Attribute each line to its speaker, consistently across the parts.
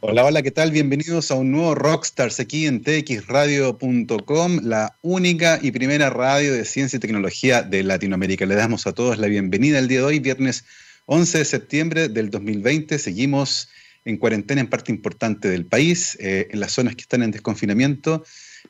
Speaker 1: Hola, hola, ¿qué tal? Bienvenidos a un nuevo Rockstars aquí en txradio.com, la única y primera radio de ciencia y tecnología de Latinoamérica. Le damos a todos la bienvenida el día de hoy, viernes 11 de septiembre del 2020. Seguimos en cuarentena en parte importante del país, eh, en las zonas que están en desconfinamiento.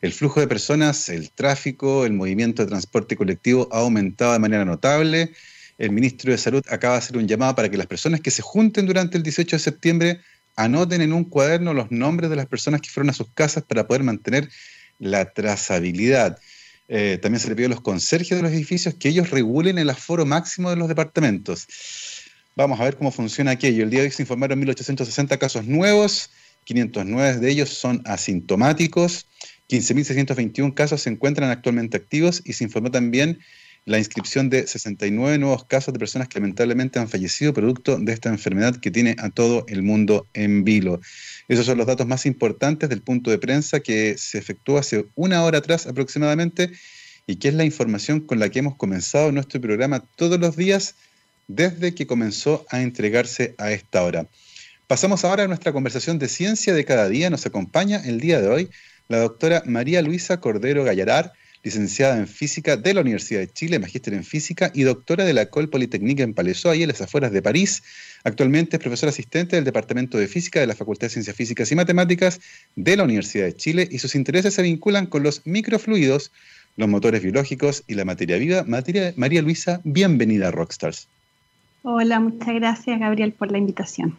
Speaker 1: El flujo de personas, el tráfico, el movimiento de transporte colectivo ha aumentado de manera notable. El ministro de Salud acaba de hacer un llamado para que las personas que se junten durante el 18 de septiembre anoten en un cuaderno los nombres de las personas que fueron a sus casas para poder mantener la trazabilidad. Eh, también se le pidió a los conserjes de los edificios que ellos regulen el aforo máximo de los departamentos. Vamos a ver cómo funciona aquello. El día de hoy se informaron 1.860 casos nuevos, 509 de ellos son asintomáticos, 15.621 casos se encuentran actualmente activos y se informó también la inscripción de 69 nuevos casos de personas que lamentablemente han fallecido producto de esta enfermedad que tiene a todo el mundo en vilo. Esos son los datos más importantes del punto de prensa que se efectuó hace una hora atrás aproximadamente y que es la información con la que hemos comenzado nuestro programa todos los días desde que comenzó a entregarse a esta hora. Pasamos ahora a nuestra conversación de ciencia de cada día. Nos acompaña el día de hoy la doctora María Luisa Cordero Gallarar, licenciada en Física de la Universidad de Chile, magíster en Física y doctora de la École Polytechnique en Palaiseau, ahí en las afueras de París. Actualmente es profesora asistente del Departamento de Física de la Facultad de Ciencias Físicas y Matemáticas de la Universidad de Chile y sus intereses se vinculan con los microfluidos, los motores biológicos y la materia viva. María Luisa, bienvenida a Rockstars.
Speaker 2: Hola, muchas gracias Gabriel por la invitación.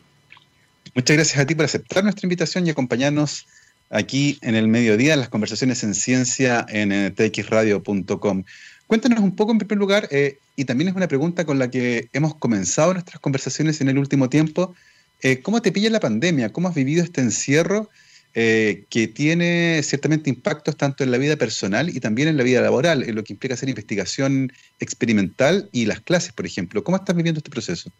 Speaker 1: Muchas gracias a ti por aceptar nuestra invitación y acompañarnos aquí en el mediodía las conversaciones en ciencia en eh, txradio.com. Cuéntanos un poco en primer lugar, eh, y también es una pregunta con la que hemos comenzado nuestras conversaciones en el último tiempo, eh, ¿cómo te pilla la pandemia? ¿Cómo has vivido este encierro que tiene ciertamente impactos tanto en la vida personal y también en la vida laboral, en lo que implica hacer investigación experimental y las clases, por ejemplo? ¿Cómo estás viviendo este proceso?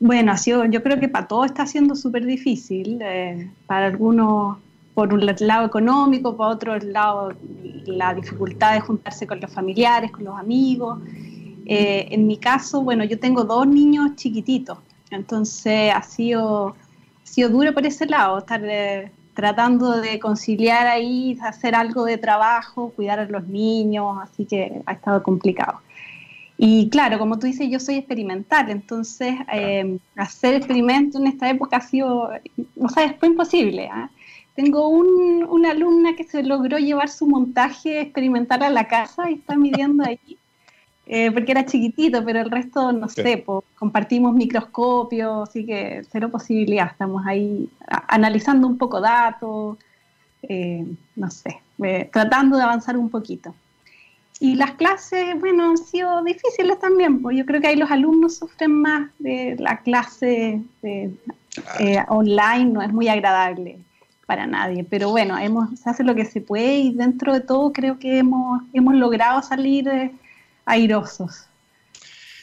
Speaker 2: Bueno, ha sido, yo creo que para todos está siendo súper difícil. Eh, para algunos, por un lado económico, para otro lado la dificultad de juntarse con los familiares, con los amigos. Eh, en mi caso, bueno, yo tengo dos niños chiquititos, entonces ha sido, ha sido duro por ese lado, estar eh, tratando de conciliar ahí, hacer algo de trabajo, cuidar a los niños, así que ha estado complicado. Y claro, como tú dices, yo soy experimental, entonces eh, hacer experimentos en esta época ha sido, o sea, fue imposible. ¿ah? Tengo un, una alumna que se logró llevar su montaje experimental a la casa y está midiendo ahí, eh, porque era chiquitito, pero el resto, no sé, compartimos microscopios, así que cero posibilidad. Estamos ahí analizando un poco datos, eh, no sé, tratando de avanzar un poquito. Y las clases, bueno, han sido difíciles también, pues. Yo creo que ahí los alumnos sufren más de la clase eh, online, no es muy agradable para nadie, pero bueno, hemos, se hace lo que se puede y dentro de todo creo que hemos, hemos logrado salir eh, airosos.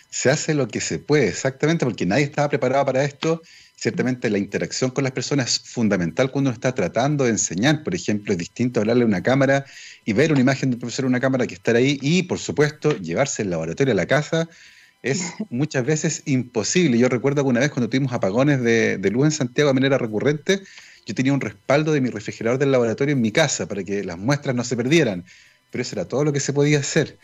Speaker 1: Se hace lo que se puede, exactamente, porque nadie estaba preparado para esto Ciertamente la interacción con las personas es fundamental cuando uno está tratando de enseñar. Por ejemplo, es distinto hablarle a una cámara y ver una imagen del profesor en una cámara que estar ahí y, por supuesto, llevarse el laboratorio a la casa es muchas veces imposible. Yo recuerdo que una vez cuando tuvimos apagones de, luz en Santiago de manera recurrente, yo tenía un respaldo de mi refrigerador del laboratorio en mi casa para que las muestras no se perdieran. Pero eso era todo lo que se podía hacer.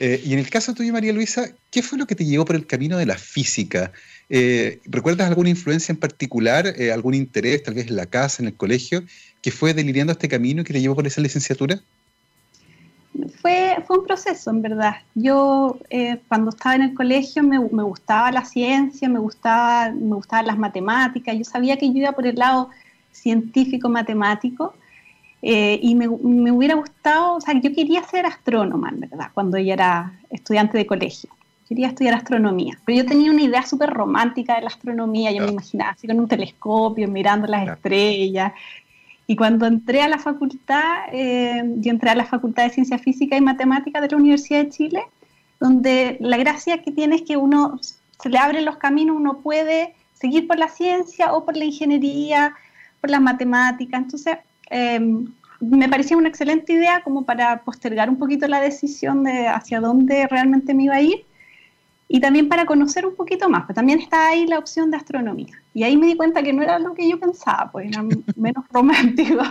Speaker 1: Eh, y en el caso tuyo, María Luisa, ¿qué fue lo que te llevó por el camino de la física? Eh, ¿Recuerdas alguna influencia en particular, eh, algún interés, tal vez en la casa, en el colegio, que fue deliriando este camino y que te llevó por esa licenciatura?
Speaker 2: Fue, fue un proceso, en verdad. Yo eh, cuando estaba en el colegio me, me, gustaba la ciencia, me, gustaba, me gustaban las matemáticas, yo sabía que yo iba por el lado científico-matemático y me, me, hubiera gustado, o sea, yo quería ser astrónoma, en verdad, cuando yo era estudiante de colegio quería estudiar astronomía. Pero yo tenía una idea súper romántica de la astronomía, yo me imaginaba así con un telescopio, mirando las estrellas. Y cuando entré a la facultad, eh, yo entré a la Facultad de Ciencia Física y Matemática de la Universidad de Chile, donde la gracia que tiene es que uno se le abren los caminos, uno puede seguir por la ciencia o por la ingeniería, por la matemática. Entonces, em, me parecía una excelente idea como para postergar un poquito la decisión de hacia dónde realmente me iba a ir. y también para conocer un poquito más, pero también está ahí la opción de astronomía. Y ahí me di cuenta que no era lo que yo pensaba, pues era menos romántico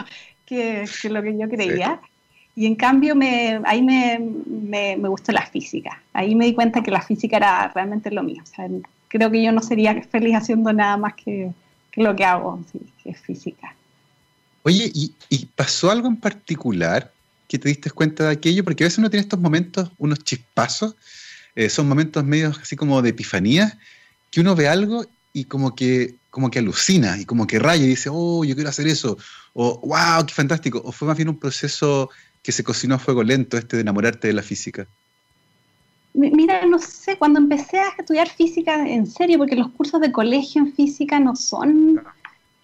Speaker 2: que, lo que yo creía. Y en cambio me, ahí me, me, gustó la física. Ahí me di cuenta que la física era realmente lo mío. O sea, creo que yo no sería feliz haciendo nada más que, lo que hago, que es física.
Speaker 1: Oye, ¿y, ¿y, pasó algo en particular que te diste cuenta de aquello? Porque a veces uno tiene estos momentos, unos chispazos, eh, son momentos medios así como de epifanía, que uno ve algo y como que, como que alucina y como que raya y dice, oh, yo quiero hacer eso, o wow, qué fantástico, o fue más bien un proceso que se cocinó a fuego lento este de enamorarte de la física.
Speaker 2: Mira, no sé, cuando empecé a estudiar física en serio, porque los cursos de colegio en física no son,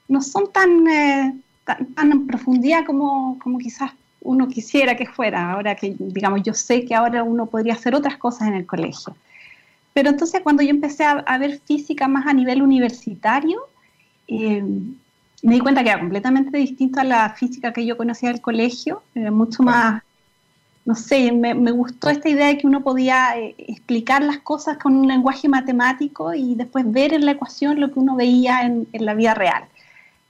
Speaker 2: no son tan, eh, tan, en profundidad como, como quizás uno quisiera que fuera, ahora que, digamos, yo sé que ahora uno podría hacer otras cosas en el colegio. Pero entonces cuando yo empecé a, ver física más a nivel universitario, eh, me di cuenta que era completamente distinto a la física que yo conocía del colegio, mucho más, no sé, me, gustó esta idea de que uno podía eh, explicar las cosas con un lenguaje matemático y después ver en la ecuación lo que uno veía en, la vida real.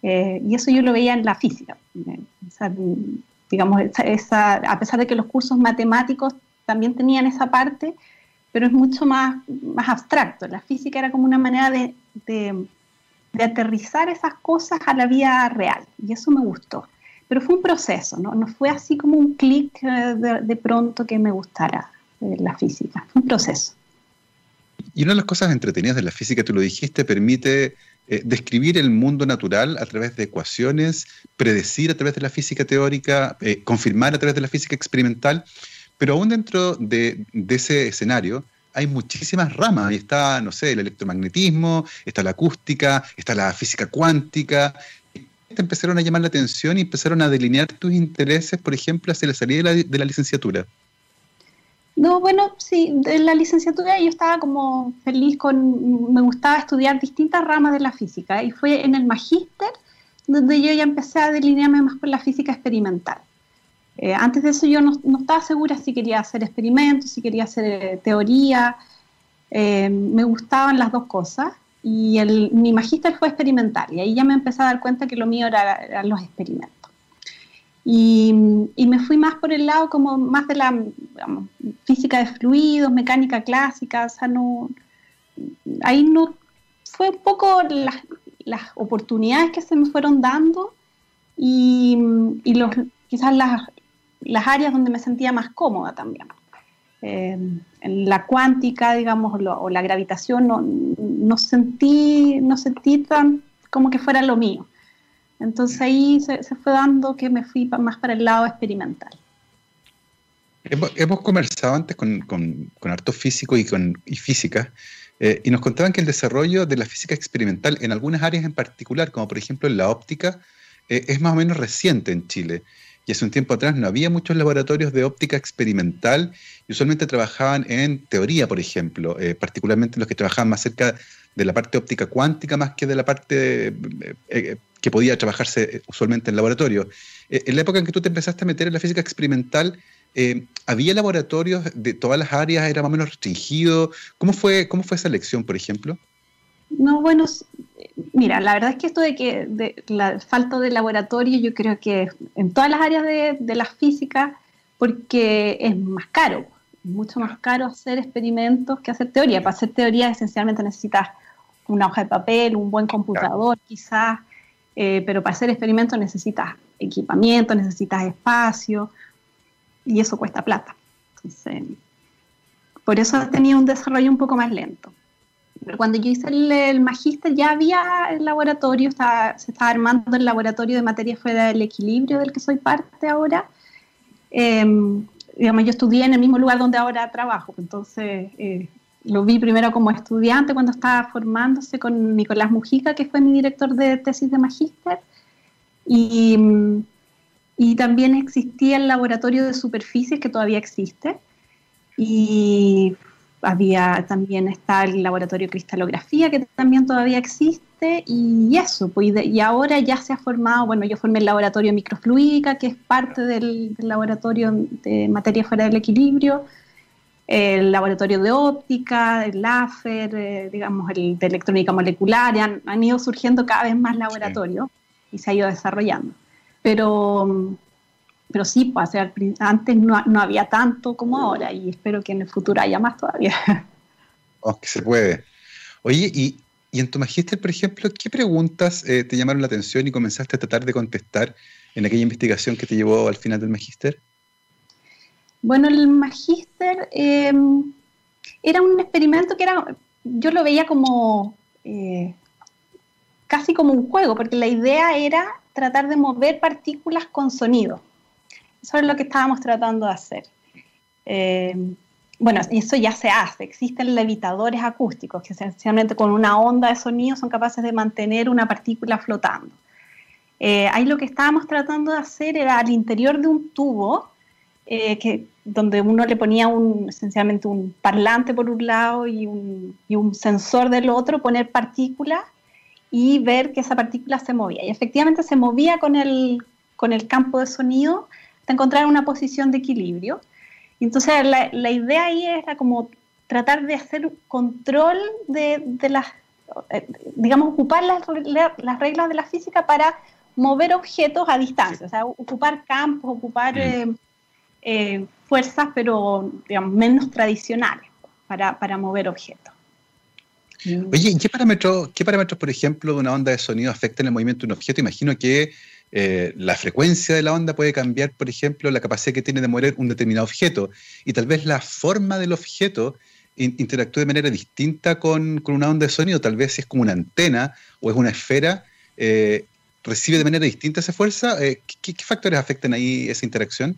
Speaker 2: Eh, y eso yo lo veía en la física. Sea, digamos, esa, a pesar de que los cursos matemáticos también tenían esa parte, pero es mucho más, más abstracto. La física era como una manera de, de, aterrizar esas cosas a la vida real, y eso me gustó. Pero fue un proceso, no, no fue así como un clic eh, de, de, pronto que me gustara eh, la física, fue un proceso.
Speaker 1: Y una de las cosas entretenidas de la física, tú lo dijiste, permite eh, describir el mundo natural a través de ecuaciones, predecir a través de la física teórica, eh, confirmar a través de la física experimental, pero aún dentro de, ese escenario hay muchísimas ramas. Ahí está, no sé, el electromagnetismo, está la acústica, está la física cuántica. Te empezaron a llamar la atención y empezaron a delinear tus intereses, por ejemplo, hacia la salida de la licenciatura.
Speaker 2: No, bueno, sí, en la licenciatura yo estaba como feliz con, me gustaba estudiar distintas ramas de la física y fue en el magíster donde yo ya empecé a delinearme más con la física experimental. Eh, antes de eso yo no, estaba segura si quería hacer experimentos, si quería hacer eh, teoría, eh, me gustaban las dos cosas y el, mi magíster fue experimental y ahí ya me empecé a dar cuenta que lo mío era, los experimentos. Y, me fui más por el lado como más de la física de fluidos, mecánica clásica, o sea, no, ahí no, fue un poco las, las oportunidades que se me fueron dando y, y los, quizás las, las, áreas donde me sentía más cómoda también. Eh, en la cuántica, digamos, o la gravitación, no, no, sentí, no sentí tan como que fuera lo mío. Entonces ahí se, fue dando que me fui más para el lado experimental.
Speaker 1: Hemos, conversado antes con, con, con hartos físicos y, con, y físicas eh, y nos contaban que el desarrollo de la física experimental en algunas áreas en particular, como por ejemplo en la óptica, eh, es más o menos reciente en Chile. Y hace un tiempo atrás no había muchos laboratorios de óptica experimental y usualmente trabajaban en teoría, por ejemplo, eh, particularmente los que trabajaban más cerca de la parte óptica cuántica más que de la parte que podía trabajarse usualmente en laboratorio. en la época en que tú te empezaste a meter en la física experimental, ¿había laboratorios de todas las áreas? ¿Era más o menos restringido? ¿Cómo fue, cómo fue esa elección, por ejemplo?
Speaker 2: No, bueno, mira, la verdad es que esto de que de la falta de laboratorio, yo creo que en todas las áreas de, de la física, porque es más caro, mucho más caro hacer experimentos que hacer teoría. Para hacer teoría esencialmente necesitas una hoja de papel, un buen computador quizás, eh, pero para hacer experimentos necesitas equipamiento, necesitas espacio y eso cuesta plata. por eso tenido un desarrollo un poco más lento. Pero cuando yo hice el, magíster ya había el laboratorio, se estaba armando el laboratorio de materia fuera del equilibrio del que soy parte ahora. Em, digamos, yo estudié en el mismo lugar donde ahora trabajo, entonces eh, lo vi primero como estudiante cuando estaba formándose con Nicolás Mujica, que fue mi director de tesis de magíster, y, y también existía el laboratorio de superficies que todavía existe, y había también está el laboratorio de cristalografía que también todavía existe. Y eso, pues, y, ahora ya se ha formado, bueno, yo formé el laboratorio de microfluídica, que es parte del, laboratorio de materia fuera del equilibrio, el laboratorio de óptica, el LAFER, eh, digamos, el de electrónica molecular, han, han, ido surgiendo cada vez más laboratorios y se ha ido desarrollando. Pero, pero sí, pues, antes no, no, había tanto como ahora y espero que en el futuro haya más todavía.
Speaker 1: Oh, que se puede. Oye, y, y en tu magíster, por ejemplo, ¿qué preguntas eh, te llamaron la atención y comenzaste a tratar de contestar en aquella investigación que te llevó al final del magíster?
Speaker 2: Bueno, el magíster em, era un experimento que era, yo lo veía como eh, casi como un juego, porque la idea era tratar de mover partículas con sonido. Eso es lo que estábamos tratando de hacer. Em, bueno, eso ya se hace. Existen levitadores acústicos que esencialmente con una onda de sonido son capaces de mantener una partícula flotando. Eh, ahí lo que estábamos tratando de hacer era al interior de un tubo eh, que, donde uno le ponía un, esencialmente un parlante por un lado y un, y un sensor del otro, poner partículas y ver que esa partícula se movía. Y efectivamente se movía con el, con el campo de sonido hasta encontrar una posición de equilibrio. Entonces la, la, idea ahí era como tratar de hacer control de, de las, eh, digamos, ocupar las, las reglas de la física para mover objetos a distancia, o sea, ocupar campos, ocupar... Eh, eh, fuerzas, pero menos tradicionales para, mover objetos.
Speaker 1: Oye, ¿qué parámetros, ¿qué parámetros, por ejemplo, de una onda de sonido afectan el movimiento de un objeto? Imagino que eh, la frecuencia de la onda puede cambiar, por ejemplo, la capacidad que tiene de mover un determinado objeto y tal vez la forma del objeto interactúe de manera distinta con, una onda de sonido, tal vez es como una antena o es una esfera, eh, recibe de manera distinta esa fuerza. ¿qué, ¿qué, factores afectan ahí esa interacción?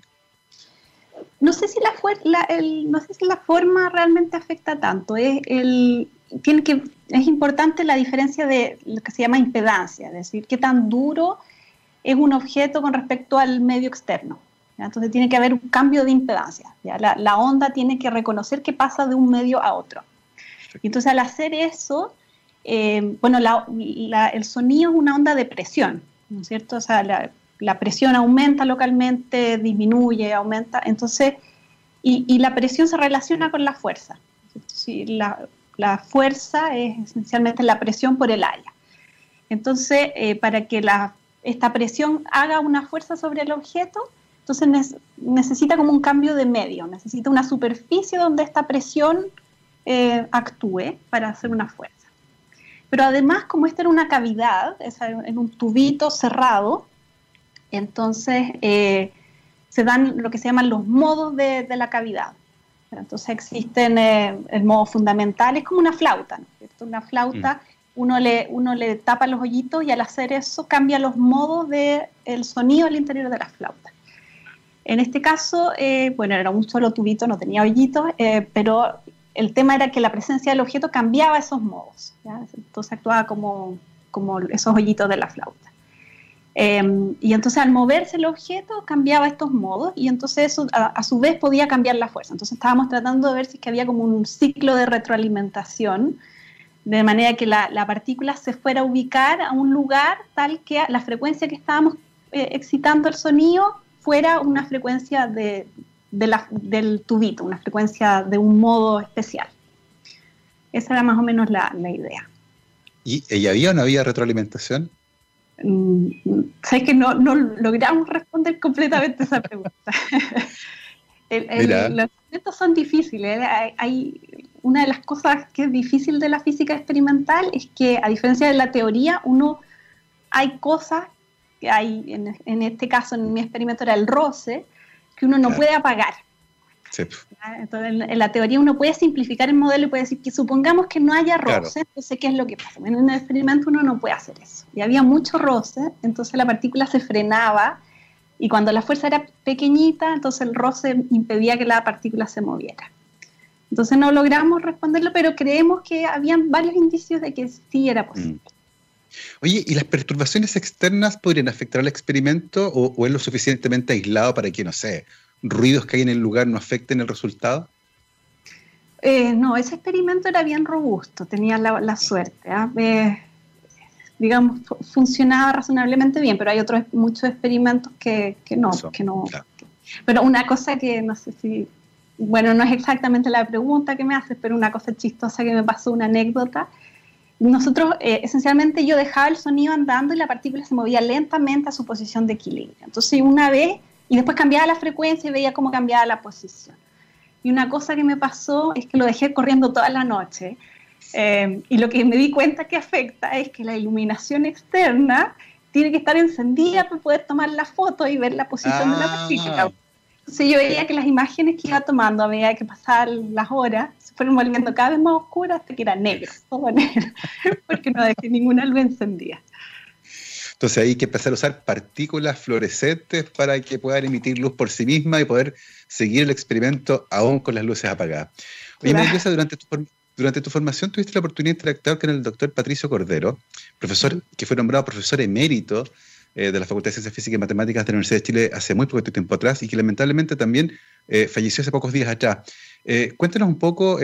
Speaker 2: No sé si la, forma realmente afecta tanto. Es, importante la diferencia de lo que se llama impedancia, es decir, qué tan duro es un objeto con respecto al medio externo. Entonces tiene que haber un cambio de impedancia. La, onda tiene que reconocer que pasa de un medio a otro. Y entonces al hacer eso, eh, bueno, el sonido es una onda de presión, ¿no es cierto? La presión aumenta localmente, disminuye, aumenta, entonces, y, la presión se relaciona con la fuerza. Si la, fuerza es esencialmente la presión por el área. Entonces, eh, para que esta presión haga una fuerza sobre el objeto, entonces necesita como un cambio de medio, necesita una superficie donde esta presión eh, actúe para hacer una fuerza. Pero además, como esta era una cavidad, es en un tubito cerrado, entonces, eh, se dan lo que se llaman los modos de, la cavidad. Entonces existen eh, el modo fundamental, es como una flauta, ¿no? Una flauta, mm. uno, le, uno le tapa los hoyitos y al hacer eso cambia los modos del sonido al interior de la flauta. En este caso, eh, bueno, era un solo tubito, no tenía hoyitos, pero el tema era que la presencia del objeto cambiaba esos modos. Entonces actuaba como, como esos hoyitos de la flauta. Em, y entonces al moverse el objeto cambiaba estos modos y entonces eso a, su vez podía cambiar la fuerza. Entonces estábamos tratando de ver si es que había como un ciclo de retroalimentación, de manera que la, partícula se fuera a ubicar a un lugar tal que la frecuencia que estábamos eh, excitando el sonido fuera una frecuencia de, del tubito, una frecuencia de un modo especial. Esa era más o menos la, idea.
Speaker 1: ¿Y, ¿Y había o no había retroalimentación?
Speaker 2: Mm, sé que no, no, logramos responder completamente esa pregunta. los experimentos son difíciles. ¿eh? Hay, una de las cosas que es difícil de la física experimental es que, a diferencia de la teoría, uno hay cosas que hay, en, en este caso, en mi experimento era el roce, que uno no puede apagar. Entonces, en, la teoría uno puede simplificar el modelo y puede decir que supongamos que no haya roce, entonces ¿qué es lo que pasa? En un experimento uno no puede hacer eso. Y había mucho roce, entonces la partícula se frenaba y cuando la fuerza era pequeñita, entonces el roce impedía que la partícula se moviera. Entonces no logramos responderlo, pero creemos que habían varios indicios de que sí era posible. Mm.
Speaker 1: Oye, ¿y las perturbaciones externas podrían afectar al experimento o, o es lo suficientemente aislado para que, no sé, ruidos que hay en el lugar no afecten el resultado?
Speaker 2: Eh, no, ese experimento era bien robusto, tenía la, suerte. ¿ah? Eh, digamos, funcionaba razonablemente bien, pero hay otros muchos experimentos que, no, que no. Pero una cosa que no sé si bueno, no es exactamente la pregunta que me haces, pero una cosa chistosa que me pasó, una anécdota. Nosotros, eh, esencialmente, yo dejaba el sonido andando y la partícula se movía lentamente a su posición de equilibrio. Entonces, una vez, y después cambiaba la frecuencia y veía cómo cambiaba la posición. Y una cosa que me pasó es que lo dejé corriendo toda la noche. Eh, y lo que me di cuenta que afecta es que la iluminación externa tiene que estar encendida para poder tomar la foto y ver la posición de la ah. partícula. Entonces yo veía que las imágenes que iba tomando a medida que pasaban las horas se fueron volviendo cada vez más oscuras hasta que era negro, todo negro, porque no dejé ninguna luz encendida.
Speaker 1: Entonces hay que empezar a usar partículas fluorescentes para que puedan emitir luz por sí misma y poder seguir el experimento aún con las luces apagadas. Oye, claro. durante tu, durante tu formación tuviste la oportunidad de interactuar con el doctor Patricio Cordero, profesor que fue nombrado profesor emérito eh, de la Facultad de Ciencias Físicas y Matemáticas de la Universidad de Chile hace muy poco tiempo atrás y que lamentablemente también eh, falleció hace pocos días atrás. Eh, cuéntanos un poco,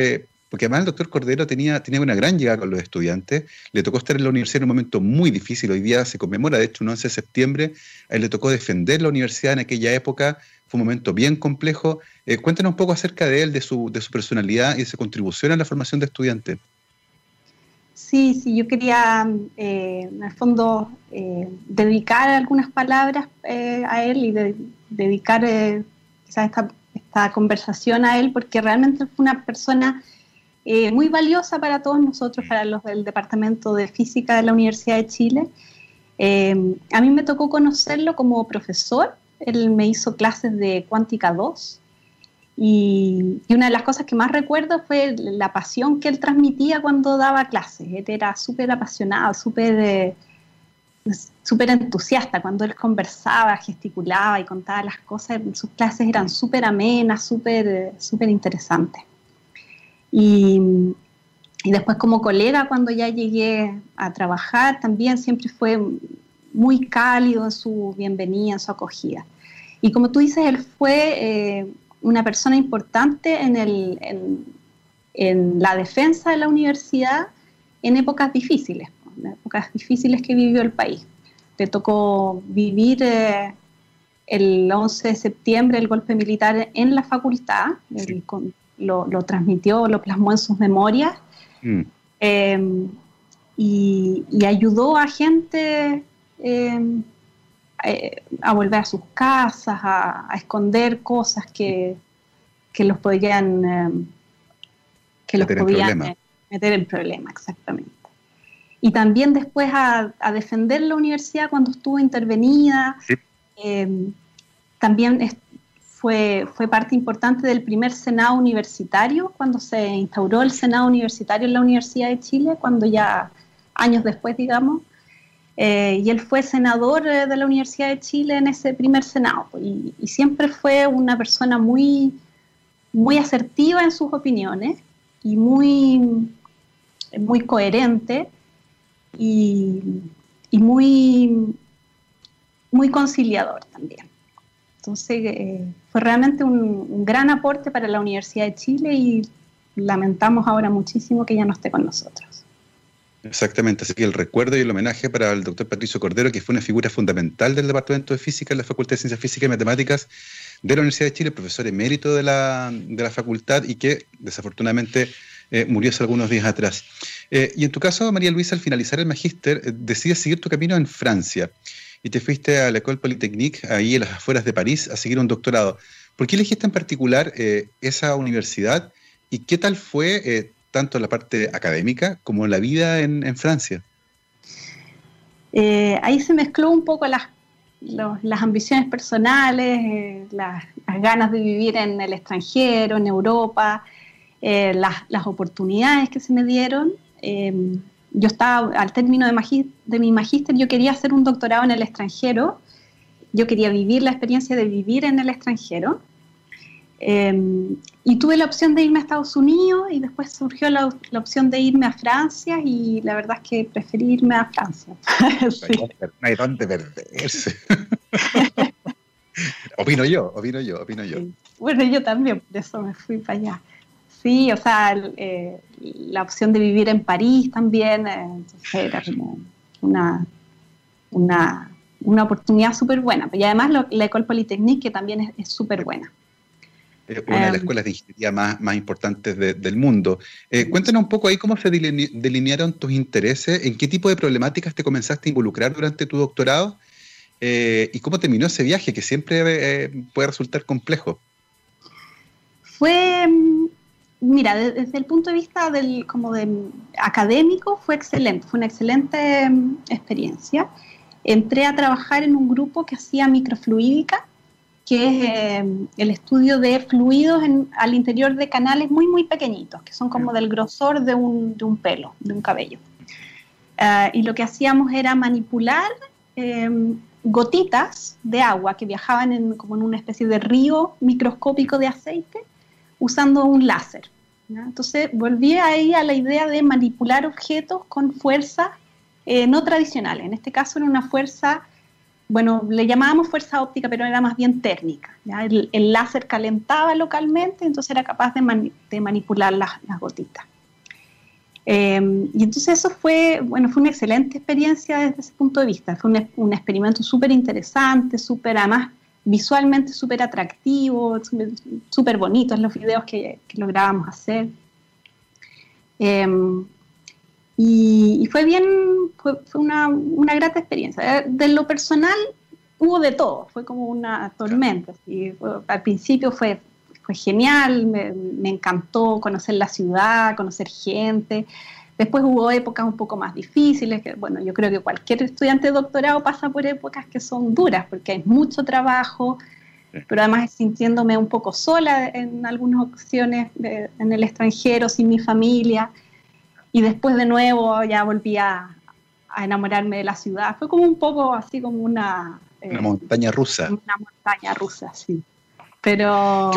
Speaker 1: porque además el doctor Cordero tenía, tenía una gran llegada con los estudiantes, le tocó estar en la universidad en un momento muy difícil, hoy día se conmemora, de hecho, un 11 de septiembre, a él le tocó defender la universidad en aquella época, fue un momento bien complejo. cuéntanos un poco acerca de él, de su, de su personalidad y de su contribución a la formación de estudiantes.
Speaker 2: Sí, sí, yo quería eh, en el fondo eh, dedicar algunas palabras eh, a él y dedicar quizás esta, esta, conversación a él porque realmente fue una persona muy valiosa para todos nosotros, para los del Departamento de Física de la Universidad de Chile. a mí me tocó conocerlo como profesor, él me hizo clases de Cuántica 2 y, una de las cosas que más recuerdo fue la pasión que él transmitía cuando daba clases. Él era súper apasionado, súper eh, súper entusiasta cuando él conversaba, gesticulaba y contaba las cosas. Sus clases eran súper amenas, súper súper interesantes. Y, y después como colega, cuando ya llegué a trabajar, también siempre fue muy cálido en su bienvenida, en su acogida. Y como tú dices, él fue eh, una persona importante en, el, en, la defensa de la universidad en épocas difíciles, en épocas difíciles que vivió el país. Le tocó vivir eh, el 11 de septiembre el golpe militar en la facultad, lo, transmitió, lo plasmó en sus memorias mm. em, y, ayudó a gente em, eh, a volver a sus casas, a, esconder cosas que, que los podían, eh, que los podían eh, meter en problema, exactamente. Y también después a, defender la universidad cuando estuvo intervenida. también fue, parte importante del primer Senado universitario, cuando se instauró el Senado universitario en la Universidad de Chile, cuando ya años después, digamos, eh, y él fue senador eh, de la Universidad de Chile en ese primer senado y, siempre fue una persona muy, muy asertiva en sus opiniones y muy, muy coherente y, muy, muy conciliador también. Entonces eh, fue realmente un, un gran aporte para la Universidad de Chile y lamentamos ahora muchísimo que ya no esté con nosotros.
Speaker 1: Exactamente, así que el recuerdo y el homenaje para el doctor Patricio Cordero, que fue una figura fundamental del Departamento de Física en la Facultad de Ciencias Físicas y Matemáticas de la Universidad de Chile, profesor emérito de la, de la facultad y que desafortunadamente eh, murió hace algunos días atrás. Eh, y en tu caso, María Luisa, al finalizar el magíster, eh, decides seguir tu camino en Francia y te fuiste a la École Polytechnique, ahí en las afueras de París, a seguir un doctorado. ¿Por qué elegiste en particular esa universidad y qué tal fue tanto en la parte académica como la vida en, Francia?
Speaker 2: Eh, ahí se mezcló un poco las, las ambiciones personales, eh, las, ganas de vivir en el extranjero, en Europa, eh, las, oportunidades que se me dieron. Yo estaba, al término de, de mi magíster, yo quería hacer un doctorado en el extranjero, yo quería vivir la experiencia de vivir en el extranjero. Em, y tuve la opción de irme a Estados Unidos y después surgió la, opción de irme a Francia y la verdad es que preferí irme a Francia.
Speaker 1: No hay dónde perderse. opino yo, opino yo, opino yo.
Speaker 2: Bueno, yo también, por eso me fui para allá. Sí, o sea, eh, la opción de vivir en París también, eh, era como una, una, una oportunidad súper buena. Y además la École Polytechnique, que también es súper buena.
Speaker 1: una de las escuelas de ingeniería más, más importantes del mundo. cuéntanos un poco ahí cómo se delinearon tus intereses, en qué tipo de problemáticas te comenzaste a involucrar durante tu doctorado y cómo terminó ese viaje que siempre puede resultar complejo.
Speaker 2: Fue mm, mira, desde el punto de vista del, como de académico fue excelente, fue una excelente mm, experiencia. Entré a trabajar en un grupo que hacía microfluídica, que es eh, el estudio de fluidos al interior de canales muy, muy pequeñitos, que son como del grosor de un, de un pelo, de un cabello. Eh, y lo que hacíamos era manipular em, gotitas de agua que viajaban en, como en una especie de río microscópico de aceite usando un láser. Entonces volví ahí a la idea de manipular objetos con fuerza eh, no tradicionales. En este caso era una fuerza, bueno, le llamábamos fuerza óptica, pero era más bien térmica. El, láser calentaba localmente, entonces era capaz de, manipular las, gotitas. Em, y entonces eso fue, bueno, fue una excelente experiencia desde ese punto de vista. Fue un, un experimento súper interesante, súper además visualmente súper atractivo, súper bonitos los videos que, lográbamos hacer. Em, y, fue bien, fue, una, una, grata experiencia. Eh, de lo personal hubo de todo, fue como una tormenta. al principio fue, fue genial, me, me encantó conocer la ciudad, conocer gente. Después hubo épocas un poco más difíciles, que bueno, yo creo que cualquier estudiante de doctorado pasa por épocas que son duras, porque hay mucho trabajo, pero además sintiéndome un poco sola en algunas ocasiones en el extranjero, sin mi familia, y después de nuevo ya volví a, enamorarme de la ciudad. Fue como un poco así como una...
Speaker 1: una eh, montaña rusa.
Speaker 2: Una montaña rusa, sí. Pero,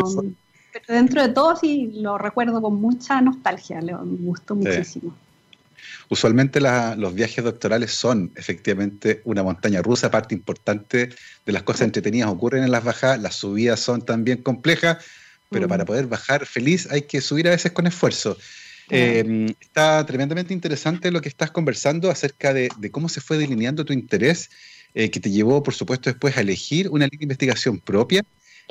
Speaker 2: pero dentro de todo sí lo recuerdo con mucha nostalgia, me gustó muchísimo.
Speaker 1: Usualmente los viajes doctorales son efectivamente una montaña rusa, parte importante de las cosas entretenidas ocurren en las bajadas, las subidas son también complejas, pero para mm. poder bajar feliz hay que subir a veces con esfuerzo. Em, está tremendamente interesante lo que estás conversando acerca de, cómo se fue delineando tu interés, eh, que te llevó, por supuesto, después a elegir una línea de investigación propia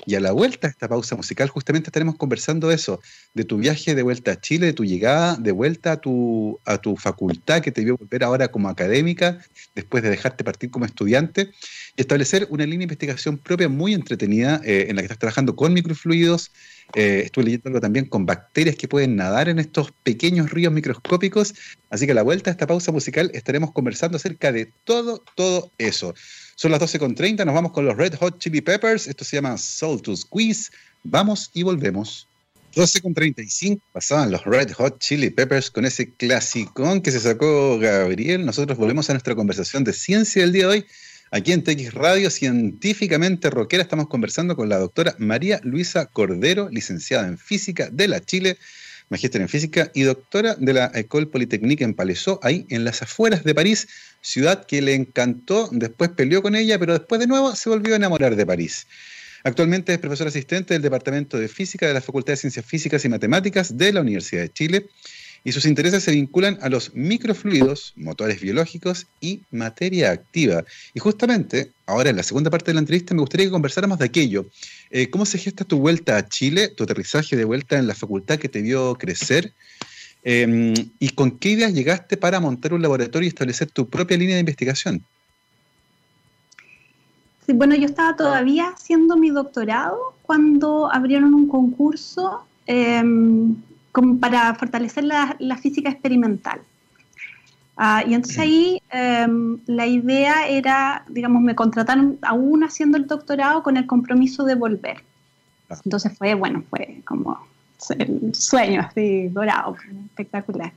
Speaker 1: y a la vuelta a esta pausa musical, justamente estaremos conversando eso, de tu viaje de vuelta a Chile, de tu llegada de vuelta a tu, a tu facultad que te vio volver ahora como académica, después de dejarte partir como estudiante, y establecer una línea de investigación propia muy entretenida eh, en la que estás trabajando con microfluidos. Eh, estuve leyendo algo también con bacterias que pueden nadar en estos pequeños ríos microscópicos. Así que a la vuelta a esta pausa musical estaremos conversando acerca de todo, todo eso. Son las 12.30, nos vamos con los Red Hot Chili Peppers. Esto se llama Soul to Squeeze. Vamos y volvemos. 12.35 pasaban los Red Hot Chili Peppers con ese clasicón que se sacó Gabriel. Nosotros volvemos a nuestra conversación de ciencia del día de hoy. Aquí en TX Radio, científicamente rockera, estamos conversando con la doctora María Luisa Cordero, licenciada en física de la Chile magíster en física y doctora de la École Polytechnique en Palaiseau, ahí en las afueras de París, ciudad que le encantó, después peleó con ella, pero después de nuevo se volvió a enamorar de París. Actualmente es profesor asistente del Departamento de Física de la Facultad de Ciencias Físicas y Matemáticas de la Universidad de Chile y sus intereses se vinculan a los microfluidos, motores biológicos y materia activa. Y justamente, ahora en la segunda parte de la entrevista, me gustaría que conversáramos de aquello. Eh, ¿Cómo se gesta tu vuelta a Chile, tu aterrizaje de vuelta en la facultad que te vio crecer? Em, ¿Y con qué ideas llegaste para montar un laboratorio y establecer tu propia línea de investigación?
Speaker 2: Bueno, yo estaba todavía haciendo mi doctorado cuando abrieron un concurso em, como para fortalecer la, física experimental. Ah, y entonces ahí em, la idea era, digamos, me contrataron aún haciendo el doctorado con el compromiso de volver. Entonces fue, bueno, fue como el sueño así dorado, espectacular.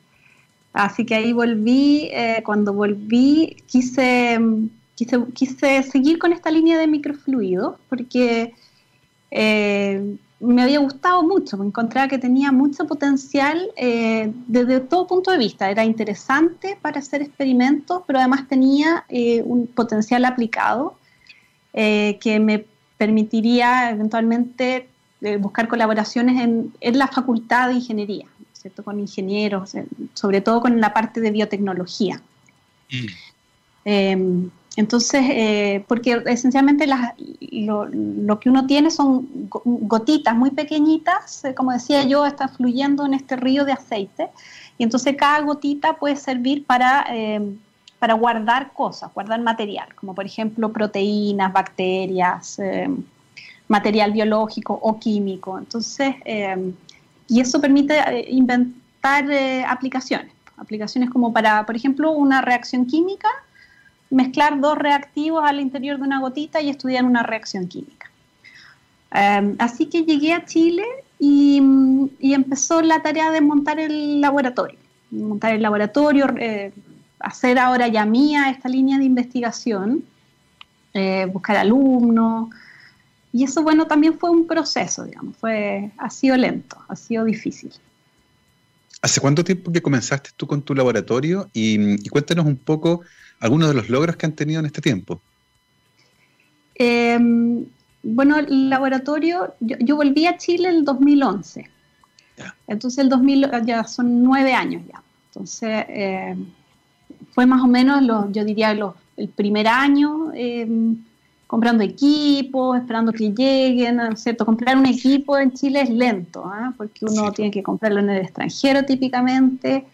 Speaker 2: Así que ahí volví, eh, cuando volví quise, quise, quise, seguir con esta línea de microfluido porque eh, me había gustado mucho, me encontraba que tenía mucho potencial eh, desde todo punto de vista. Era interesante para hacer experimentos, pero además tenía eh, un potencial aplicado eh, que me permitiría eventualmente buscar colaboraciones en, la facultad de ingeniería, ¿cierto? con ingenieros, sobre todo con la parte de biotecnología. Mm. Entonces, eh, porque esencialmente lo, que uno tiene son gotitas muy pequeñitas, eh, como decía yo, está fluyendo en este río de aceite, y entonces cada gotita puede servir para, eh, para guardar cosas, guardar material, como por ejemplo proteínas, bacterias, material biológico o químico. Entonces, y eso permite inventar aplicaciones, aplicaciones como para, por ejemplo, una reacción química mezclar dos reactivos al interior de una gotita y estudiar una reacción química. Em, así que llegué a Chile y, empezó la tarea de montar el laboratorio. Montar el laboratorio, eh, hacer ahora ya mía esta línea de investigación, eh, buscar alumnos. Y eso, bueno, también fue un proceso, digamos, fue, ha sido lento, ha sido difícil.
Speaker 1: ¿Hace cuánto tiempo que comenzaste tú con tu laboratorio? Y, y cuéntanos un poco algunos de los logros que han tenido en este tiempo.
Speaker 2: Em, bueno, el laboratorio, yo, volví a Chile en el 2011. Entonces, el 2000, ya son nueve años ya. Entonces, em, fue más o menos, yo diría, el primer año em, comprando equipos, esperando que lleguen, ¿cierto? Comprar un equipo en Chile es lento, ¿ah? porque uno tiene que comprarlo en el extranjero típicamente.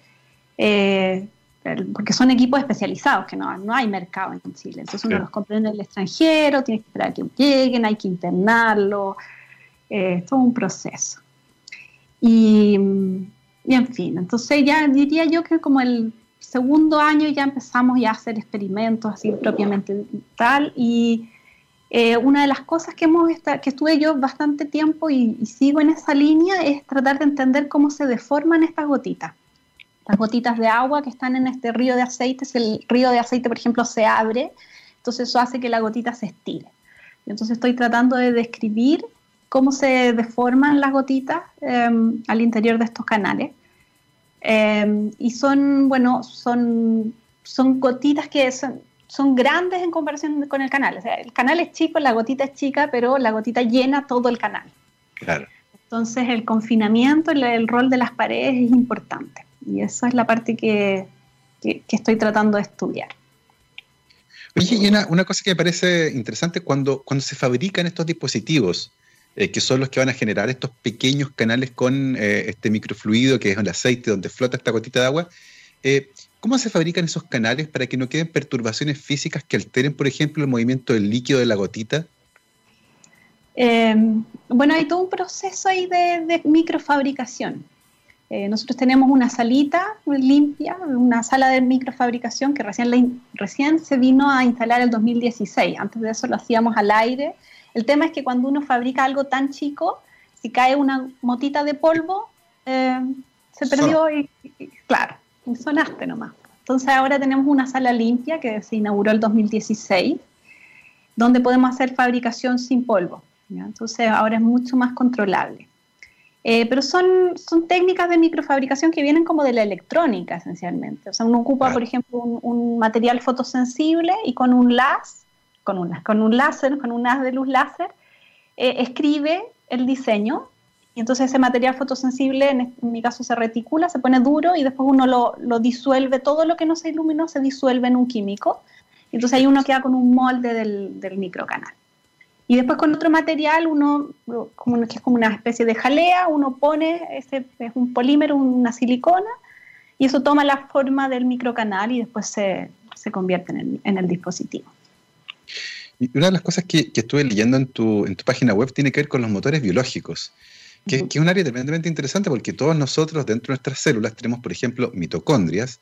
Speaker 2: Porque son equipos especializados, que no, no hay mercado en Chile. Entonces uno los compra en el extranjero, tiene que esperar a que lleguen, hay que internarlo, eh, es todo un proceso. Y, y, en fin, entonces ya diría yo que como el segundo año ya empezamos ya a hacer experimentos así propiamente tal, y eh, una de las cosas que, hemos que estuve yo bastante tiempo y, y sigo en esa línea es tratar de entender cómo se deforman estas gotitas las gotitas de agua que están en este río de aceite, si el río de aceite, por ejemplo, se abre, entonces eso hace que la gotita se estire. Entonces estoy tratando de describir cómo se deforman las gotitas em, al interior de estos canales. Em, y son, bueno, son, son gotitas que son, son grandes en comparación con el canal. O sea, el canal es chico, la gotita es chica, pero la gotita llena todo el canal.
Speaker 1: Claro.
Speaker 2: Entonces el confinamiento, el rol de las paredes es importante. Y esa es la parte que, estoy tratando de estudiar.
Speaker 1: Oye, y una, cosa que me parece interesante, cuando, cuando se fabrican estos dispositivos, eh, que son los que van a generar estos pequeños canales con eh, este microfluido, que es el aceite donde flota esta gotita de agua, eh, ¿cómo se fabrican esos canales para que no queden perturbaciones físicas que alteren, por ejemplo, el movimiento del líquido de la gotita?
Speaker 2: bueno, hay todo un proceso ahí de, de microfabricación. Eh, nosotros tenemos una salita limpia, una sala de microfabricación que recién, recién se vino a instalar el 2016. Antes de eso lo hacíamos al aire. El tema es que cuando uno fabrica algo tan chico, si cae una motita de polvo, eh, se perdió y, claro, sonaste nomás. Entonces ahora tenemos una sala limpia que se inauguró el 2016, donde podemos hacer fabricación sin polvo. Entonces ahora es mucho más controlable. Eh, pero son, son técnicas de microfabricación que vienen como de la electrónica esencialmente. O sea, uno ocupa, por ejemplo, un, material fotosensible y con un láser, con, una, con un láser, con un haz de luz láser, eh, escribe el diseño y entonces ese material fotosensible, en, mi caso, se reticula, se pone duro y después uno lo, lo, disuelve, todo lo que no se iluminó se disuelve en un químico. Y entonces ahí uno queda con un molde del, del microcanal. Y después con otro material, uno, como, que es como una especie de jalea, uno pone, ese es un polímero, una silicona, y eso toma la forma del microcanal y después se, se convierte en el, en el, dispositivo.
Speaker 1: Y una de las cosas que, que, estuve leyendo en tu, en tu página web tiene que ver con los motores biológicos, que, que es un área tremendamente interesante porque todos nosotros dentro de nuestras células tenemos, por ejemplo, mitocondrias,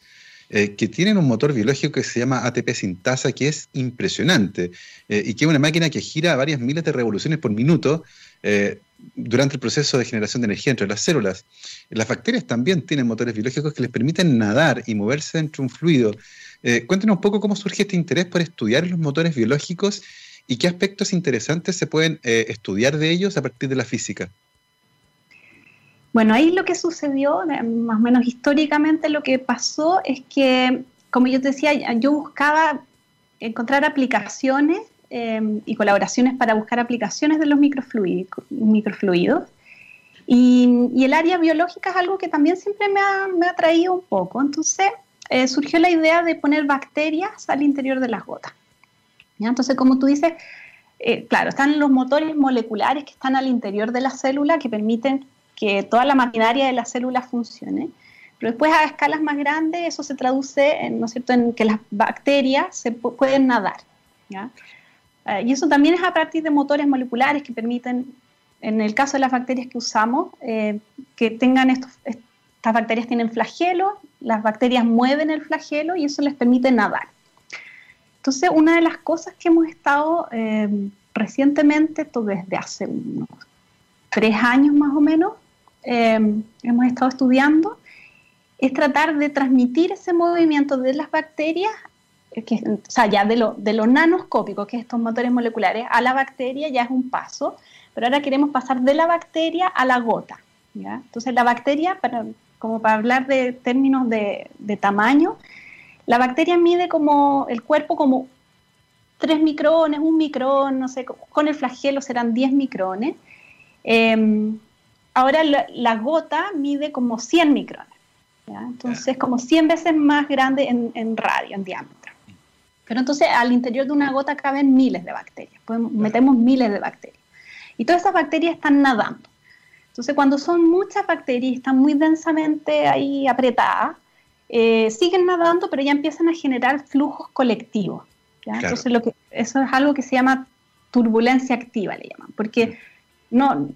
Speaker 1: eh, que tienen un motor biológico que se llama ATP sintasa, que es impresionante, eh, y que es una máquina que gira a varias miles de revoluciones por minuto eh, durante el proceso de generación de energía entre las células. Las bacterias también tienen motores biológicos que les permiten nadar y moverse dentro de un fluido. cuéntanos un poco cómo surge este interés por estudiar los motores biológicos y qué aspectos interesantes se pueden estudiar de ellos a partir de la física.
Speaker 2: Bueno, ahí lo que sucedió, más o menos históricamente lo que pasó es que, como yo te decía, yo buscaba encontrar aplicaciones em, y colaboraciones para buscar aplicaciones de los microfluidos. Y, el área biológica es algo que también siempre me ha, me ha traído un poco. Entonces eh, surgió la idea de poner bacterias al interior de las gotas. Entonces, como tú dices, eh, claro, están los motores moleculares que están al interior de la célula que permiten que toda la maquinaria de la célula funcione. Pero después a escalas más grandes eso se traduce en, ¿no es cierto? en que las bacterias se pueden nadar. Eh, y eso también es a partir de motores moleculares que permiten, en el caso de las bacterias que usamos, eh, que tengan estos, estas bacterias tienen flagelo, las bacterias mueven el flagelo y eso les permite nadar. Entonces, una de las cosas que hemos estado eh, recientemente, desde hace unos tres años más o menos, hemos estado estudiando es tratar de transmitir ese movimiento de las bacterias, eh, que, o sea, ya de lo, de lo nanoscópico, que es estos motores moleculares, a la bacteria ya es un paso, pero ahora queremos pasar de la bacteria a la gota. ¿ya? Entonces la bacteria, para, como para hablar de términos de, de tamaño, la bacteria mide como el cuerpo como 3 micrones, un micrón, no sé, con el flagelo serán 10 micrones. Em, ahora la, la, gota mide como 100 micrones. Entonces, es como 100 veces más grande en, radio, en diámetro. Pero entonces al interior de una gota caben miles de bacterias, metemos miles de bacterias. Y todas esas bacterias están nadando. Entonces, cuando son muchas bacterias y están muy densamente ahí apretadas, eh, siguen nadando, pero ya empiezan a generar flujos colectivos. Entonces, lo que, eso es algo que se llama turbulencia activa, le llaman, porque no,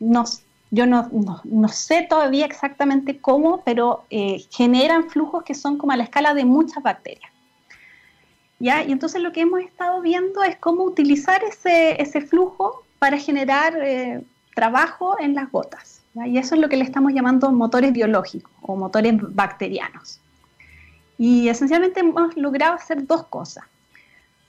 Speaker 2: no, yo no, no, sé todavía exactamente cómo, pero eh, generan flujos que son como a la escala de muchas bacterias. ¿Ya? Y entonces lo que hemos estado viendo es cómo utilizar ese, ese flujo para generar eh, trabajo en las gotas. Y eso es lo que le estamos llamando motores biológicos o motores bacterianos. Y esencialmente hemos logrado hacer dos cosas.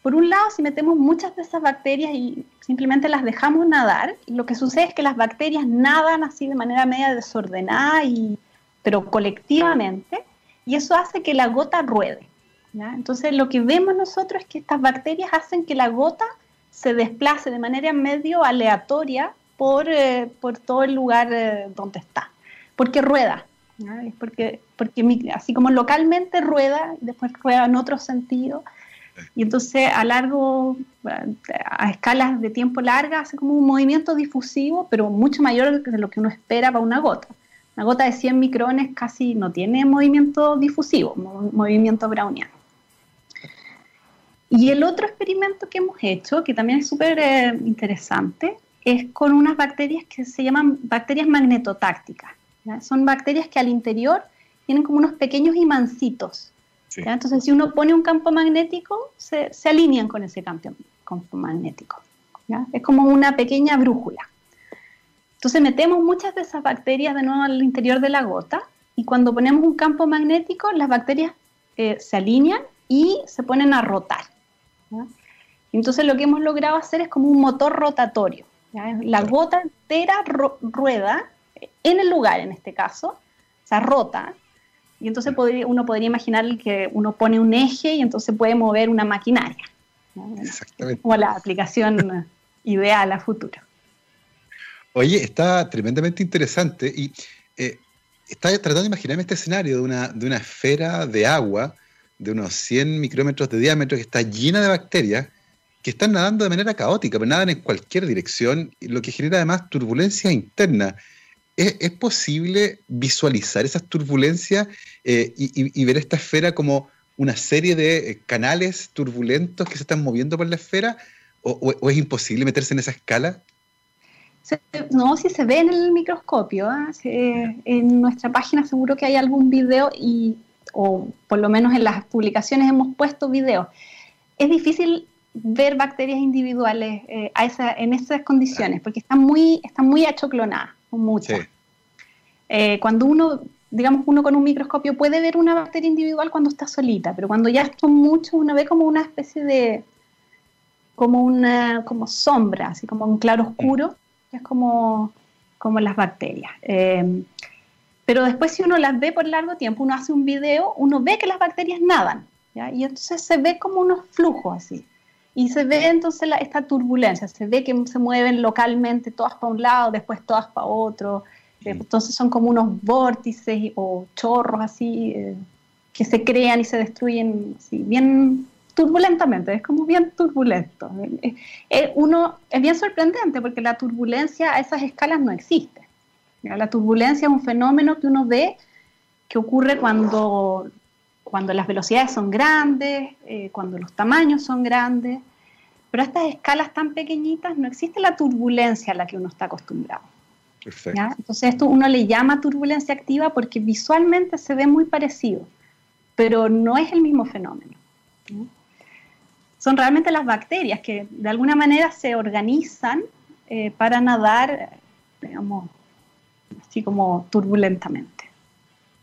Speaker 2: Por un lado, si metemos muchas de esas bacterias y simplemente las dejamos nadar, lo que sucede es que las bacterias nadan así de manera media desordenada, y, pero colectivamente, y eso hace que la gota ruede. Entonces, lo que vemos nosotros es que estas bacterias hacen que la gota se desplace de manera medio aleatoria por, eh, por todo el lugar eh, donde está, porque rueda. porque, porque así como localmente rueda, después rueda en otro sentido, y entonces a largo, a escalas de tiempo largas, hace como un movimiento difusivo, pero mucho mayor de lo que uno espera para una gota. Una gota de 100 micrones casi no tiene movimiento difusivo, movimiento browniano. Y el otro experimento que hemos hecho, que también es súper eh, interesante, es con unas bacterias que se llaman bacterias magnetotácticas. Son bacterias que al interior tienen como unos pequeños imancitos entonces, si uno pone un campo magnético, se, alinean con ese campo, campo magnético. Es como una pequeña brújula. Entonces, metemos muchas de esas bacterias de nuevo al interior de la gota y cuando ponemos un campo magnético, las bacterias eh, se alinean y se ponen a rotar. Entonces, lo que hemos logrado hacer es como un motor rotatorio. La gota entera rueda en el lugar, en este caso, o sea, rota, y entonces uno podría imaginar que uno pone un eje y entonces puede mover una maquinaria. Exactamente. Como la aplicación ideal a futuro.
Speaker 1: Oye, está tremendamente interesante y eh, estaba tratando de imaginarme este escenario de una, de una esfera de agua de unos 100 micrómetros de diámetro que está llena de bacterias que están nadando de manera caótica, pero nadan en cualquier dirección, lo que genera además turbulencia interna. ¿Es, posible visualizar esas turbulencias eh, y, ver esta esfera como una serie de eh, canales turbulentos que se están moviendo por la esfera? ¿O, es imposible meterse en esa escala?
Speaker 2: no, si se ve en el microscopio. ¿ah? en nuestra página seguro que hay algún video y, o por lo menos en las publicaciones hemos puesto videos. Es difícil ver bacterias individuales eh, a esa, en esas condiciones porque están muy, están muy achoclonadas muchas. Eh, cuando uno, digamos, uno con un microscopio puede ver una bacteria individual cuando está solita, pero cuando ya son muchos, uno ve como una especie de, como una, como sombra, así como un claro oscuro, que es como, como las bacterias. Eh, pero después si uno las ve por largo tiempo, uno hace un video, uno ve que las bacterias nadan, y entonces se ve como unos flujos así. Y se ve entonces esta turbulencia, se ve que se mueven localmente todas para un lado, después todas para otro. Entonces son como unos vórtices o chorros así eh, que se crean y se destruyen, así, bien turbulentamente, es como bien turbulento. uno, es bien sorprendente porque la turbulencia a esas escalas no existe. La turbulencia es un fenómeno que uno ve que ocurre cuando, cuando las velocidades son grandes, eh, cuando los tamaños son grandes, pero a estas escalas tan pequeñitas no existe la turbulencia a la que uno está acostumbrado. Entonces esto uno le llama turbulencia activa porque visualmente se ve muy parecido, pero no es el mismo fenómeno. Son realmente las bacterias que de alguna manera se organizan eh, para nadar, digamos, así como turbulentamente.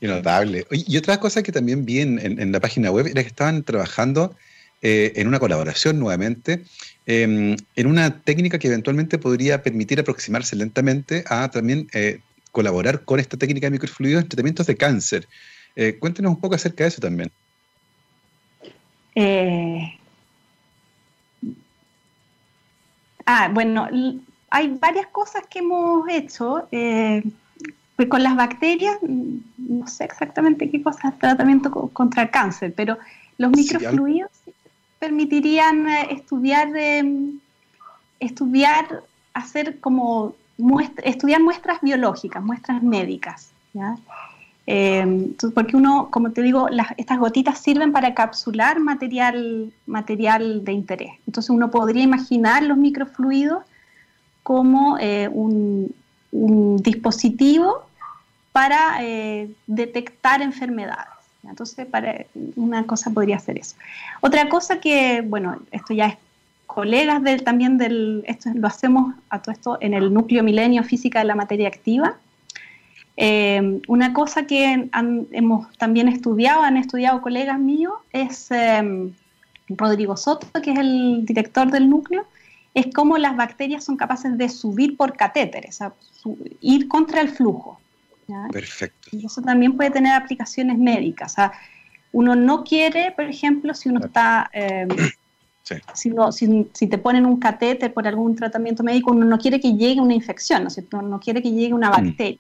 Speaker 1: Notable. Y otra cosa que también vi en, la página web era que estaban trabajando eh, en una colaboración nuevamente, em, en una técnica que eventualmente podría permitir aproximarse lentamente a también eh, colaborar con esta técnica de microfluidos en tratamientos de cáncer. Eh, cuéntenos un poco acerca de eso también.
Speaker 2: ah, bueno, hay varias cosas que hemos hecho. Pues con las bacterias, no sé exactamente qué cosas, tratamiento contra el cáncer, pero los microfluidos permitirían eh, estudiar, em, estudiar, hacer como estudiar muestras biológicas, muestras médicas. Em, porque uno, como te digo, estas gotitas sirven para capsular material, material de interés. Entonces uno podría imaginar los microfluidos como eh, un, dispositivo para eh, detectar enfermedades. Entonces, para, una cosa podría ser eso. Otra cosa que, bueno, esto ya es colegas del, también del, esto lo hacemos a todo esto en el núcleo milenio física de la materia activa. Eh, una cosa que hemos también estudiado, han estudiado colegas míos, es em, Rodrigo Soto, que es el director del núcleo, es cómo las bacterias son capaces de subir por catéteres, o sea, ir contra el flujo.
Speaker 1: Perfecto.
Speaker 2: Y eso también puede tener aplicaciones médicas. O sea, uno no quiere, por ejemplo, si uno está... Em, si, si, te ponen un catéter por algún tratamiento médico, uno no quiere que llegue una infección, ¿no? no quiere que llegue una mm. bacteria.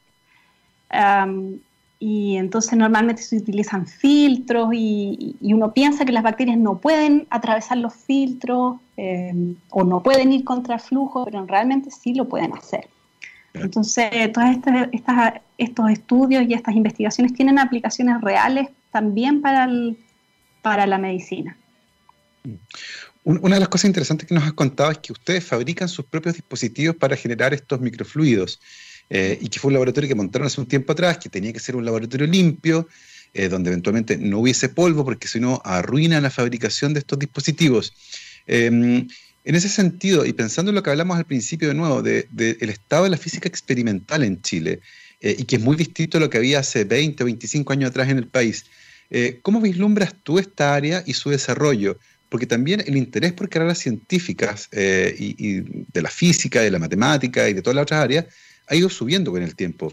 Speaker 2: y entonces normalmente se utilizan filtros y, uno piensa que las bacterias no pueden atravesar los filtros em, o no pueden ir contra el flujo, pero realmente sí lo pueden hacer. Entonces, todos estos estudios y estas investigaciones tienen aplicaciones reales también para, para la medicina.
Speaker 1: Una de las cosas interesantes que nos has contado es que ustedes fabrican sus propios dispositivos para generar estos microfluidos eh, y que fue un laboratorio que montaron hace un tiempo atrás, que tenía que ser un laboratorio limpio, eh, donde eventualmente no hubiese polvo, porque si no arruina la fabricación de estos dispositivos. Em, en ese sentido, y pensando en lo que hablamos al principio de nuevo, del de, estado de la física experimental en Chile, eh, y que es muy distinto a lo que había hace 20 o 25 años atrás en el país, eh, ¿cómo vislumbras tú esta área y su desarrollo? Porque también el interés por carreras científicas eh, y, de la física, de la matemática y de todas las otras áreas ha ido subiendo con el tiempo.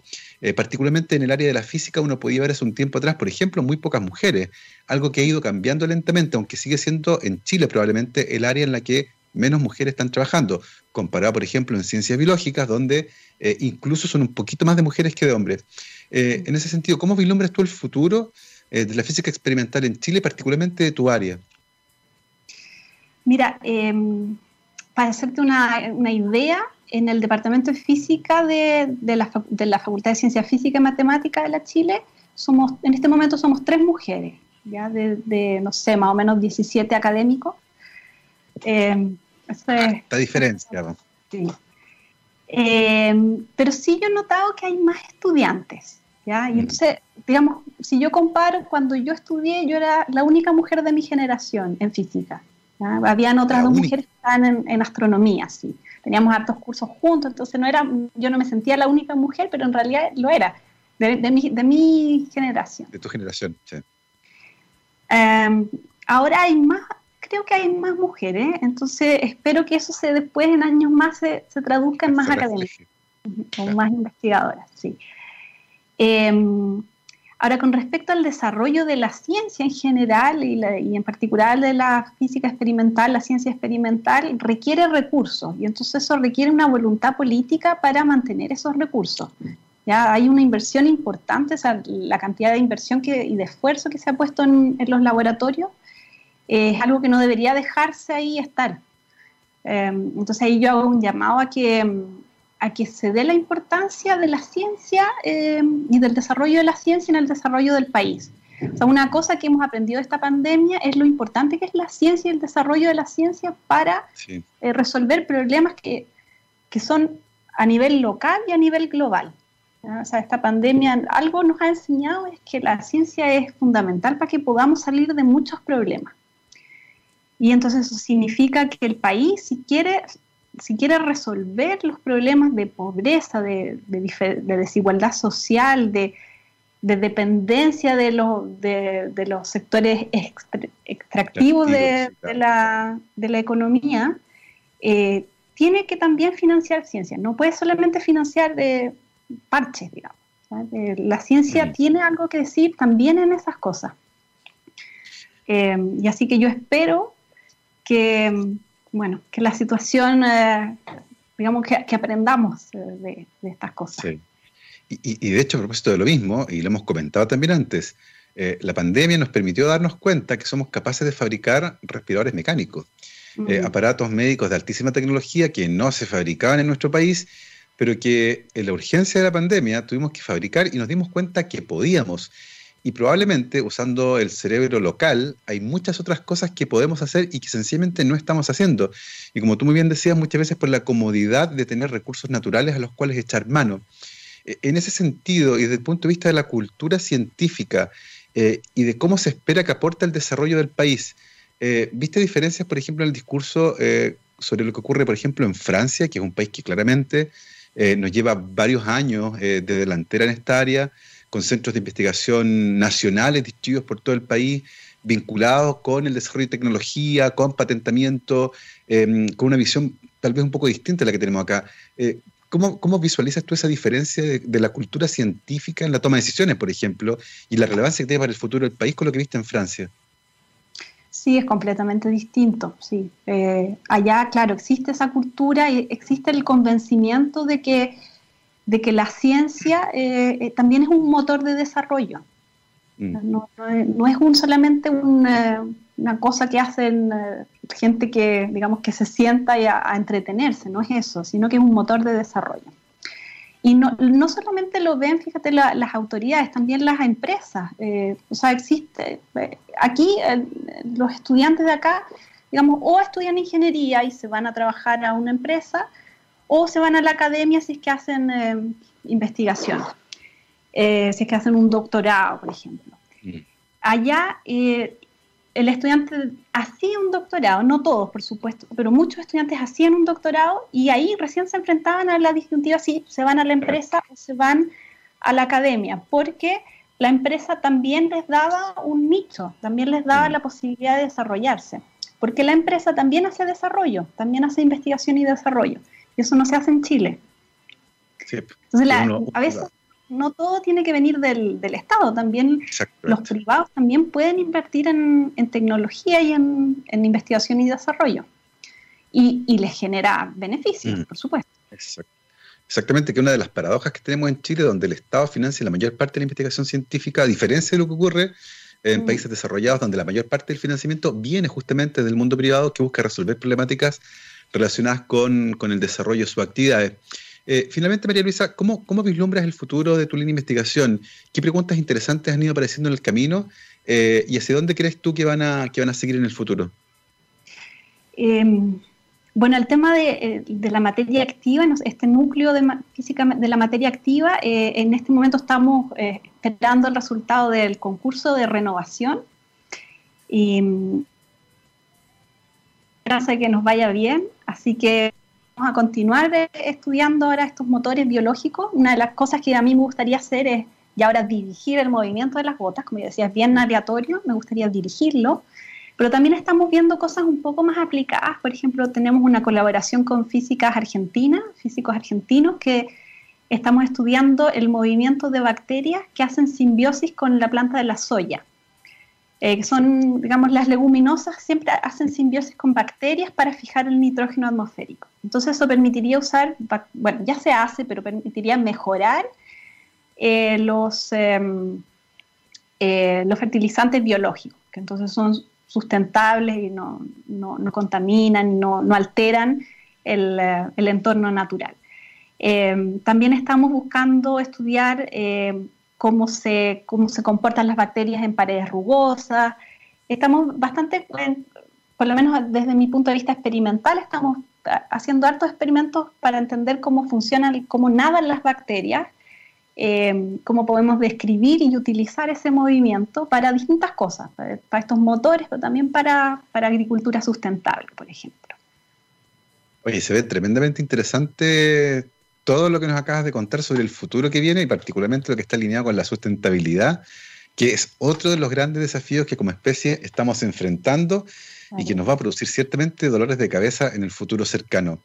Speaker 1: particularmente en el área de la física uno podía ver hace un tiempo atrás, por ejemplo, muy pocas mujeres, algo que ha ido cambiando lentamente, aunque sigue siendo en Chile probablemente el área en la que menos mujeres están trabajando, comparado, por ejemplo, en ciencias biológicas, donde eh, incluso son un poquito más de mujeres que de hombres. Eh, en ese sentido, ¿cómo vislumbras tú el futuro eh, de la física experimental en Chile, particularmente de tu área?
Speaker 2: Mira, em, para hacerte una, idea, en el Departamento de Física de, la, de, la, Facultad de Ciencias Físicas y Matemáticas de la Chile, somos, en este momento somos tres mujeres, ya de, de no sé, más o menos 17 académicos.
Speaker 1: Esta diferencia.
Speaker 2: Sí. Em, pero sí yo he notado que hay más estudiantes. ¿ya? Y mm. entonces, digamos, si yo comparo, cuando yo estudié, yo era la única mujer de mi generación en física. ¿ya? Habían otras dos mujeres que estaban en, astronomía, sí. Teníamos hartos cursos juntos, entonces no era, yo no me sentía la única mujer, pero en realidad lo era, de, mi, de mi, generación.
Speaker 1: De tu generación, sí.
Speaker 2: Em, ahora hay más creo que hay más mujeres, entonces espero que eso se después en años más se, traduzca en más académicas, o más investigadoras, sí. Em, ahora, con respecto al desarrollo de la ciencia en general y, en particular de la física experimental, la ciencia experimental requiere recursos y entonces eso requiere una voluntad política para mantener esos recursos. Ya hay una inversión importante, o sea, la cantidad de inversión que, y de esfuerzo que se ha puesto en, en los laboratorios es algo que no debería dejarse ahí estar. Em, entonces ahí yo hago un llamado a que, a que se dé la importancia de la ciencia em, y del desarrollo de la ciencia en el desarrollo del país. O sea, una cosa que hemos aprendido de esta pandemia es lo importante que es la ciencia y el desarrollo de la ciencia para eh, resolver problemas que, que, son a nivel local y a nivel global. O sea, esta pandemia algo nos ha enseñado es que la ciencia es fundamental para que podamos salir de muchos problemas. Y entonces eso significa que el país, si quiere, si quiere resolver los problemas de pobreza, de, desigualdad social, de, dependencia de, de, los sectores extractivos de, la, economía, eh, tiene que también financiar ciencia. No puede solamente financiar de parches, digamos. La ciencia tiene algo que decir también en esas cosas. Eh, y así que yo espero que, bueno, que la situación, eh, digamos, que, aprendamos eh, de, estas cosas. Sí.
Speaker 1: Y, de hecho, a propósito de lo mismo, y lo hemos comentado también antes, eh, la pandemia nos permitió darnos cuenta que somos capaces de fabricar respiradores mecánicos, aparatos médicos de altísima tecnología que no se fabricaban en nuestro país, pero que en la urgencia de la pandemia tuvimos que fabricar y nos dimos cuenta que podíamos. Y probablemente usando el cerebro local hay muchas otras cosas que podemos hacer y que sencillamente no estamos haciendo. Y como tú muy bien decías, muchas veces por la comodidad de tener recursos naturales a los cuales echar mano. E, en ese sentido, y desde el punto de vista de la cultura científica eh, y de cómo se espera que aporte el desarrollo del país, eh, ¿viste diferencias, por ejemplo, en el discurso eh, sobre lo que ocurre, por ejemplo, en Francia, que es un país que claramente nos lleva varios años de delantera en esta área? Con centros de investigación nacionales distribuidos por todo el país, vinculados con el desarrollo de tecnología, con patentamiento, em, con una visión tal vez un poco distinta a la que tenemos acá. Eh, ¿cómo, ¿cómo, visualizas tú esa diferencia de, la cultura científica en la toma de decisiones, por ejemplo, y la relevancia que tiene para el futuro del país con lo que viste en Francia?
Speaker 2: Sí, es completamente distinto, sí. Eh, allá, claro, existe esa cultura y existe el convencimiento de que de que la ciencia eh, eh, también es un motor de desarrollo. Mm. No, es un, solamente eh, una cosa que hacen gente que, digamos, que se sienta a, entretenerse, no es eso, sino que es un motor de desarrollo. Y no, no solamente lo ven, fíjate, las autoridades, también las empresas. o sea, existe, aquí los estudiantes de acá, digamos, o estudian ingeniería y se van a trabajar a una empresa, o se van a la academia si es que hacen eh, investigación, eh, si es que hacen un doctorado, por ejemplo. Mm. Allá eh, el estudiante hacía un doctorado, no todos, por supuesto, pero muchos estudiantes hacían un doctorado y ahí recién se enfrentaban a la disyuntiva si se van a la empresa o se van a la academia, porque la empresa también les daba un nicho, también les daba mm. la posibilidad de desarrollarse, porque la empresa también hace desarrollo, también hace investigación y desarrollo. Y eso no se hace en Chile. Entonces, a veces no todo tiene que venir del, Estado, también los privados también pueden invertir en, tecnología y en, investigación y desarrollo. Y, les genera beneficios, mm. por supuesto.
Speaker 1: Exactamente, que una de las paradojas que tenemos en Chile, donde el Estado financia la mayor parte de la investigación científica, a diferencia de lo que ocurre en mm. países desarrollados, donde la mayor parte del financiamiento viene justamente del mundo privado que busca resolver problemáticas relacionadas con, el desarrollo de sus actividades. Eh, finalmente, María Luisa, ¿cómo, ¿cómo, vislumbras el futuro de tu línea de investigación? ¿Qué preguntas interesantes han ido apareciendo en el camino eh, y hacia dónde crees tú que van a, que van a seguir en el futuro?
Speaker 2: Em, bueno, el tema de, eh, de, la materia activa, este núcleo de, física, de la materia activa, en este momento estamos esperando el resultado del concurso de renovación. Y esperanza que nos vaya bien, así que vamos a continuar estudiando ahora estos motores biológicos. Una de las cosas que a mí me gustaría hacer es y ahora dirigir el movimiento de las gotas, como yo decía, es bien aleatorio, me gustaría dirigirlo, pero también estamos viendo cosas un poco más aplicadas, por ejemplo, tenemos una colaboración con físicas argentinas, físicos argentinos, que estamos estudiando el movimiento de bacterias que hacen simbiosis con la planta de la soya. Eh, son, digamos, las leguminosas siempre hacen simbiosis con bacterias para fijar el nitrógeno atmosférico. Entonces eso permitiría usar, bueno, ya se hace, pero permitiría mejorar eh, los, em, eh, los fertilizantes biológicos, que entonces son sustentables y no, no, no contaminan, no, no alteran el, el, entorno natural. también estamos buscando estudiar cómo, se, cómo se comportan las bacterias en paredes rugosas. Estamos bastante, por lo menos desde mi punto de vista experimental, estamos haciendo hartos experimentos para entender cómo funcionan, cómo nadan las bacterias, eh, cómo podemos describir y utilizar ese movimiento para distintas cosas, para, estos motores, pero también para, para, agricultura sustentable, por ejemplo.
Speaker 1: Oye, se ve tremendamente interesante todo lo que nos acabas de contar sobre el futuro que viene y particularmente lo que está alineado con la sustentabilidad, que es otro de los grandes desafíos que como especie estamos enfrentando y que nos va a producir ciertamente dolores de cabeza en el futuro cercano.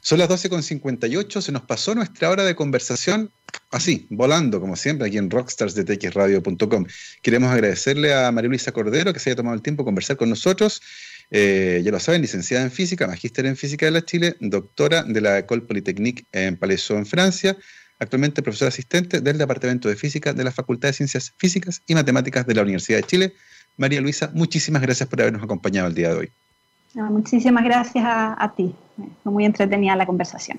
Speaker 1: Son las 12.58, se nos pasó nuestra hora de conversación así, volando, como siempre, aquí en rockstarsdetxradio.com. Queremos agradecerle a María Luisa Cordero que se haya tomado el tiempo de conversar con nosotros. Eh, ya lo saben, licenciada en física, magíster en física de la Chile, doctora de la École Polytechnique en Palaiseau, en Francia, actualmente profesora asistente del Departamento de Física de la Facultad de Ciencias Físicas y Matemáticas de la Universidad de Chile. María Luisa, muchísimas gracias por habernos acompañado el día de hoy.
Speaker 2: muchísimas gracias a, ti. Fue muy entretenida la conversación.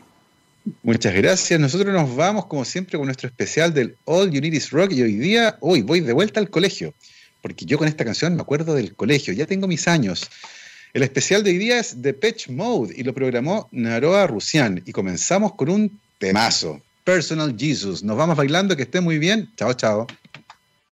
Speaker 1: Muchas gracias. Nosotros nos vamos, como siempre, con nuestro especial del All You Need Is Rock. Y hoy día, hoy voy de vuelta al colegio, porque yo con esta canción me acuerdo del colegio. Ya tengo mis años. El especial de hoy día es Patch Mode y lo programó Naroa Rusian. Y comenzamos con un temazo, Personal Jesus. Nos vamos bailando, que esté muy bien. Chao, chao.